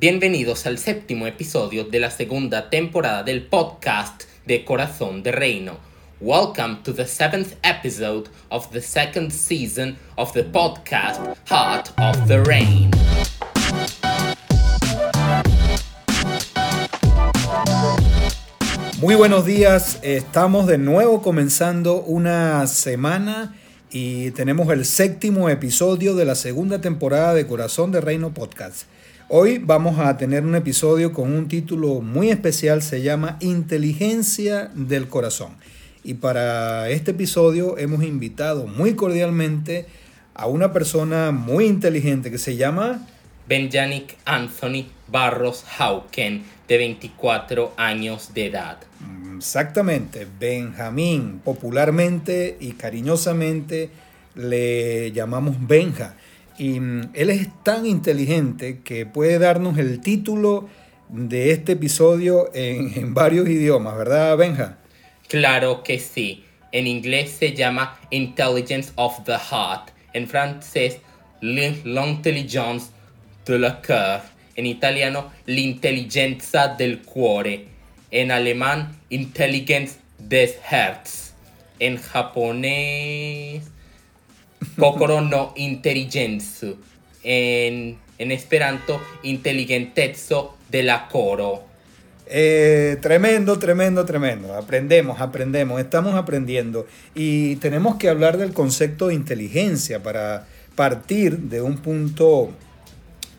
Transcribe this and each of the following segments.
Bienvenidos al séptimo episodio de la segunda temporada del podcast de Corazón de Reino. Welcome to the seventh episode of the second season of the podcast Heart of the Rain. Muy buenos días, estamos de nuevo comenzando una semana y tenemos el séptimo episodio de la segunda temporada de Corazón de Reino Podcast. Hoy vamos a tener un episodio con un título muy especial, se llama Inteligencia del Corazón. Y para este episodio hemos invitado muy cordialmente a una persona muy inteligente que se llama Benjanik Anthony Barros Hauken, de 24 años de edad. Exactamente, Benjamín, popularmente y cariñosamente le llamamos Benja. Y mm, él es tan inteligente que puede darnos el título de este episodio en, varios idiomas, ¿verdad, Benja? Claro que sí. En inglés se llama Intelligence of the Heart. En francés, L'intelligence de la cœur. En italiano, L'intelligenza del cuore en alemán Intelligenz des Herz, en japonés Kokoro no Intelligenzu, en, en esperanto Inteligentezo de la coro. Eh, tremendo, tremendo, tremendo. Aprendemos, aprendemos, estamos aprendiendo. Y tenemos que hablar del concepto de inteligencia para partir de un punto,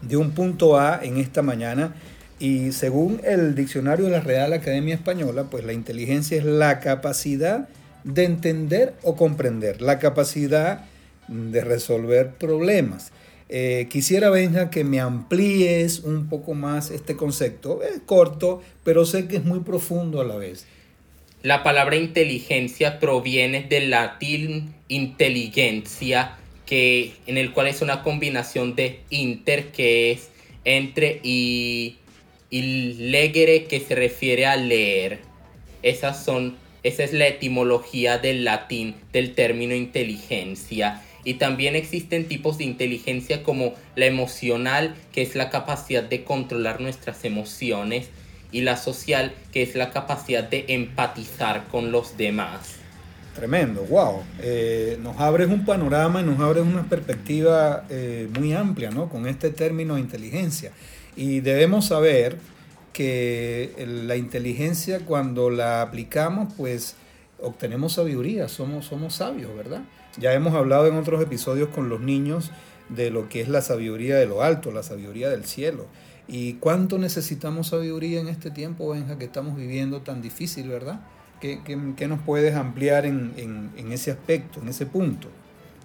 de un punto A en esta mañana y según el diccionario de la Real Academia Española, pues la inteligencia es la capacidad de entender o comprender, la capacidad de resolver problemas. Eh, quisiera, Benja, que me amplíes un poco más este concepto. Es corto, pero sé que es muy profundo a la vez. La palabra inteligencia proviene del latín inteligencia, que, en el cual es una combinación de inter, que es entre, y y legere que se refiere a leer. Esas son, esa es la etimología del latín del término inteligencia. Y también existen tipos de inteligencia como la emocional, que es la capacidad de controlar nuestras emociones, y la social, que es la capacidad de empatizar con los demás. Tremendo, wow. Eh, nos abres un panorama y nos abres una perspectiva eh, muy amplia, ¿no? Con este término de inteligencia. Y debemos saber que la inteligencia cuando la aplicamos, pues obtenemos sabiduría, somos, somos sabios, ¿verdad? Ya hemos hablado en otros episodios con los niños de lo que es la sabiduría de lo alto, la sabiduría del cielo. ¿Y cuánto necesitamos sabiduría en este tiempo, Benja, que estamos viviendo tan difícil, ¿verdad? ¿Qué, nos puedes ampliar en, en ese aspecto, en ese punto?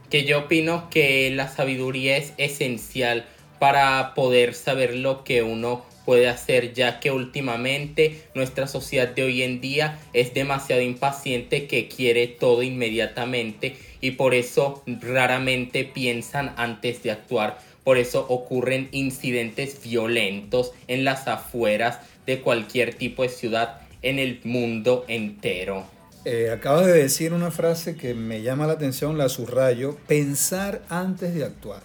Que yo opino que la sabiduría es esencial para poder saber lo que uno puede hacer ya que últimamente nuestra sociedad de hoy en día es demasiado impaciente que quiere todo inmediatamente y por eso raramente piensan antes de actuar. Por eso ocurren incidentes violentos en las afueras de cualquier tipo de ciudad en el mundo entero. Eh, acabas de decir una frase que me llama la atención, la subrayo, pensar antes de actuar.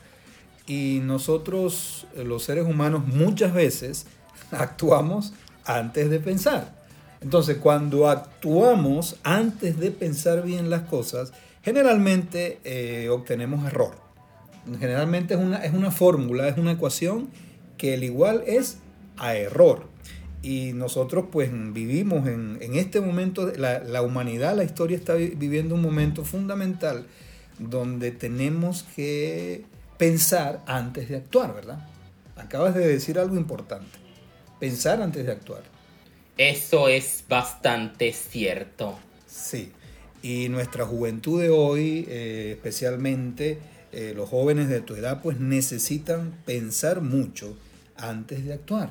Y nosotros, eh, los seres humanos, muchas veces actuamos antes de pensar. Entonces, cuando actuamos antes de pensar bien las cosas, generalmente eh, obtenemos error. Generalmente es una, es una fórmula, es una ecuación que el igual es a error. Y nosotros pues vivimos en, en este momento, la, la humanidad, la historia está viviendo un momento fundamental donde tenemos que pensar antes de actuar, ¿verdad? Acabas de decir algo importante. Pensar antes de actuar. Eso es bastante cierto. Sí. Y nuestra juventud de hoy, eh, especialmente eh, los jóvenes de tu edad, pues necesitan pensar mucho antes de actuar.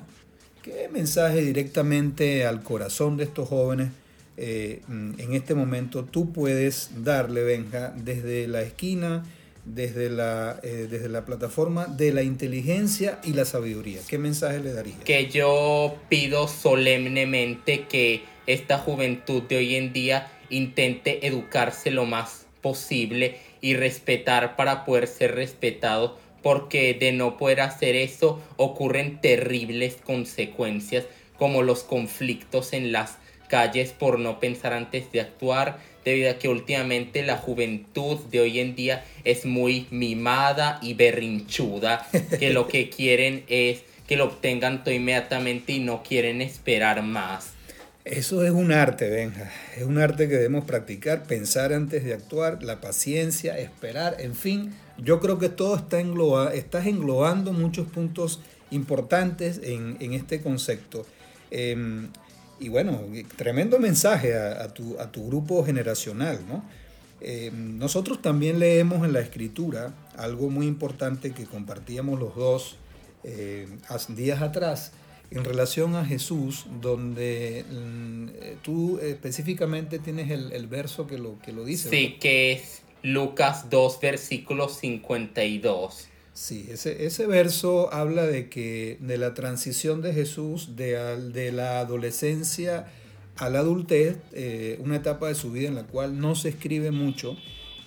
¿Qué mensaje directamente al corazón de estos jóvenes eh, en este momento tú puedes darle, Benja, desde la esquina desde la, desde la plataforma de la inteligencia y la sabiduría? ¿Qué mensaje le daría? Que yo pido solemnemente que esta juventud de hoy en día intente educarse lo más posible y respetar para poder ser respetado porque de no poder hacer eso ocurren terribles consecuencias como los conflictos en las calles por no pensar antes de actuar, debido a que últimamente la juventud de hoy en día es muy mimada y berrinchuda, que lo que quieren es que lo obtengan todo inmediatamente y no quieren esperar más. Eso es un arte, Benja. Es un arte que debemos practicar, pensar antes de actuar, la paciencia, esperar, en fin. Yo creo que todo está engloba, estás englobando muchos puntos importantes en, este concepto. Em, y bueno, tremendo mensaje a, tu, a tu, grupo generacional, ¿no? Em, nosotros también leemos en la escritura algo muy importante que compartíamos los dos eh, días atrás, en relación a Jesús, donde mm, tú específicamente tienes el, verso que lo, que lo dice. Sí, que es Lucas 2, versículo 52. Sí, ese, ese verso habla de que de la transición de Jesús de, de la adolescencia a la adultez, eh, una etapa de su vida en la cual no se escribe mucho,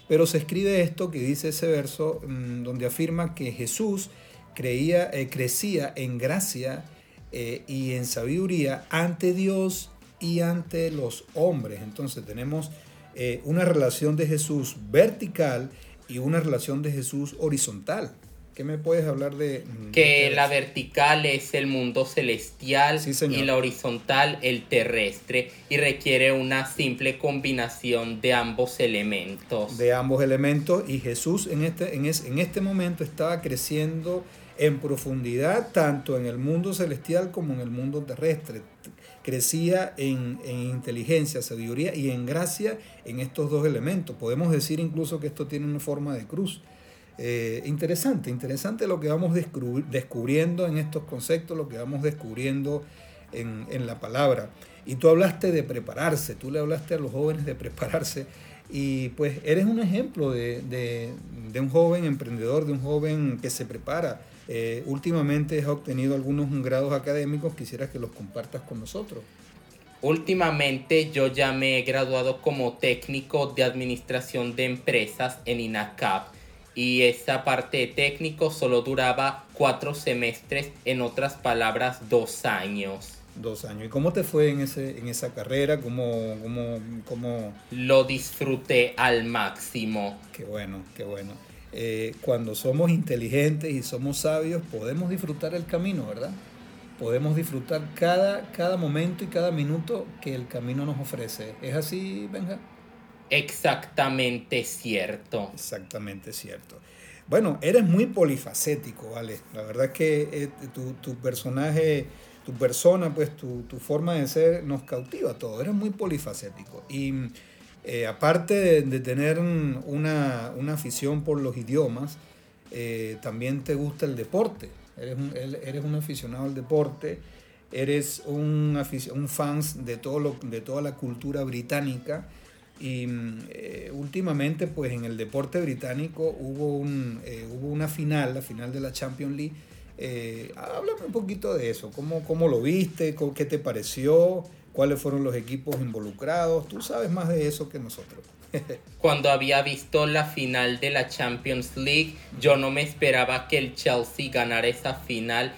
pero se escribe esto que dice ese verso, mm, donde afirma que Jesús creía, eh, crecía en gracia eh, y en sabiduría ante Dios y ante los hombres. Entonces tenemos eh, una relación de Jesús vertical y una relación de Jesús horizontal. ¿Qué me puedes hablar de...? Mm, que la vertical es el mundo celestial y la horizontal el terrestre y requiere una simple combinación de ambos elementos. De ambos elementos y Jesús en este, en, en este momento estaba creciendo en profundidad tanto en el mundo celestial como en el mundo terrestre. Crecía en, inteligencia, sabiduría y en gracia en estos dos elementos. Podemos decir incluso que esto tiene una forma de cruz. Eh, interesante, interesante lo que vamos descubriendo en estos conceptos, lo que vamos descubriendo en, la palabra. Y tú hablaste de prepararse, tú le hablaste a los jóvenes de prepararse y pues eres un ejemplo de, de un joven emprendedor, de un joven que se prepara eh, últimamente has obtenido algunos grados académicos, quisiera que los compartas con nosotros. Últimamente yo ya me he graduado como técnico de administración de empresas en INACAP y esa parte de técnico solo duraba cuatro semestres, en otras palabras, dos años. Dos años. ¿Y cómo te fue en, ese, en esa carrera? ¿Cómo, cómo, cómo... Lo disfruté al máximo. Qué bueno, qué bueno. Eh, cuando somos inteligentes y somos sabios, podemos disfrutar el camino, ¿verdad? Podemos disfrutar cada, cada momento y cada minuto que el camino nos ofrece. ¿Es así, Benja? Exactamente cierto. Exactamente cierto. Bueno, eres muy polifacético, ¿vale? La verdad es que eh, tu, tu, personaje, tu persona, pues tu, tu, forma de ser nos cautiva todo. Eres muy polifacético. Y eh, aparte de, tener una, afición por los idiomas, eh, también te gusta el deporte. Eres un, eres un aficionado al deporte, eres un, un fan de, de toda la cultura británica. Y eh, últimamente, pues en el deporte británico hubo, un, hubo una final, la final de la Champions League. háblame un poquito de eso, ¿Cómo, cómo lo viste? ¿Qué te pareció? Cuáles fueron los equipos involucrados. Tú sabes más de eso que nosotros. Cuando había visto la final de la Champions League, yo no me esperaba que el Chelsea ganara esa final,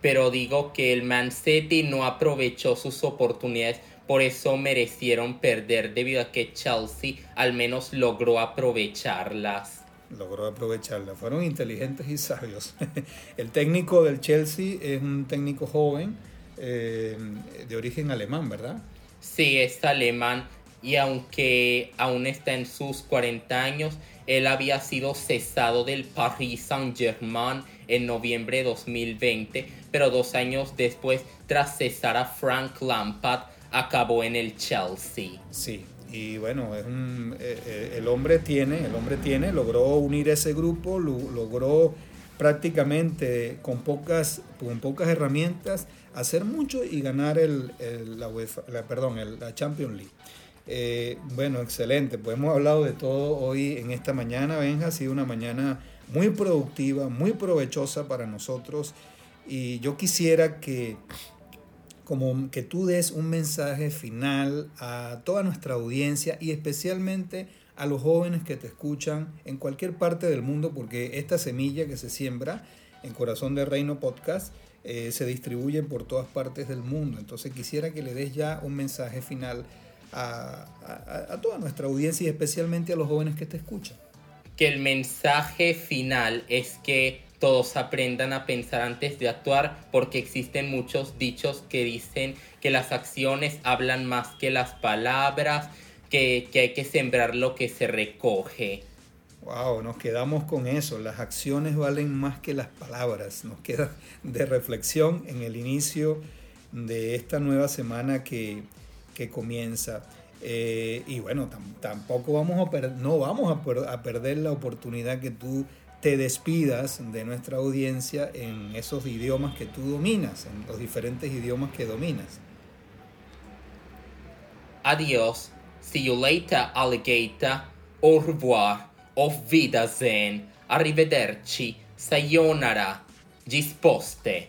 pero digo que el Man City no aprovechó sus oportunidades, por eso merecieron perder debido a que Chelsea al menos logró aprovecharlas. Logró aprovecharlas, fueron inteligentes y sabios. El técnico del Chelsea es un técnico joven, eh, de origen alemán, ¿verdad? Sí, es alemán y aunque aún está en sus 40 años, él había sido cesado del Paris Saint-Germain en noviembre de 2020, pero dos años después, tras cesar a Frank Lampard, acabó en el Chelsea. Sí, y bueno, es un, eh, eh, el hombre tiene, el hombre tiene, logró unir ese grupo, logró prácticamente con pocas, con pocas herramientas hacer mucho y ganar el, la, perdón, el, la Champions League. Eh, bueno, excelente. Pues hemos hablado de todo hoy en esta mañana, Benja. Ha sido una mañana muy productiva, muy provechosa para nosotros. Y yo quisiera que, como que tú des un mensaje final a toda nuestra audiencia y especialmente a los jóvenes que te escuchan en cualquier parte del mundo, porque esta semilla que se siembra en Corazón de Reino Podcast eh, se distribuye por todas partes del mundo. Entonces quisiera que le des ya un mensaje final a, a toda nuestra audiencia y especialmente a los jóvenes que te escuchan. Que el mensaje final es que todos aprendan a pensar antes de actuar porque existen muchos dichos que dicen que las acciones hablan más que las palabras, que, hay que sembrar lo que se recoge. Wow, nos quedamos con eso. Las acciones valen más que las palabras. Nos queda de reflexión en el inicio de esta nueva semana que, comienza. Eh, y bueno, tampoco vamos a no vamos a, a perder la oportunidad que tú te despidas de nuestra audiencia en esos idiomas que tú dominas, en los diferentes idiomas que dominas. Adiós. See you later, alligator. Au revoir. Auf Wiedersehen. Arrivederci. Sayonara. Gisposte.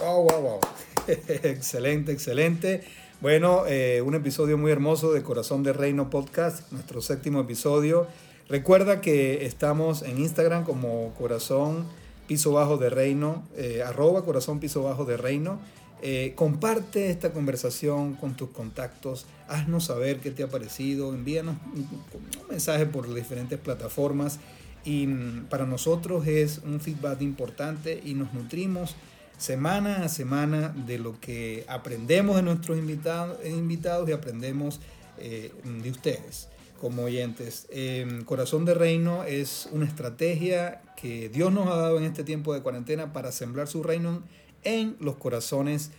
Wow, wow, wow. excelente, excelente. Bueno, eh, un episodio muy hermoso de Corazón de Reino Podcast, nuestro séptimo episodio. Recuerda que estamos en Instagram como Corazón Piso Bajo de Reino, eh, arroba Corazón Piso Bajo de Reino. Eh, comparte esta conversación con tus contactos, haznos saber qué te ha parecido, envíanos un, mensaje por las diferentes plataformas y mm, para nosotros es un feedback importante y nos nutrimos semana a semana de lo que aprendemos de nuestros invitados, invitados y aprendemos eh, de ustedes como oyentes. Em, Corazón de Reino es una estrategia que Dios nos ha dado en este tiempo de cuarentena para sembrar su reino en los corazones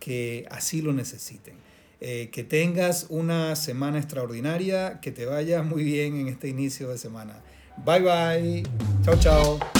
que así lo necesiten. Eh, que tengas una semana extraordinaria, que te vaya muy bien en este inicio de semana. Bye bye. Chao, chao.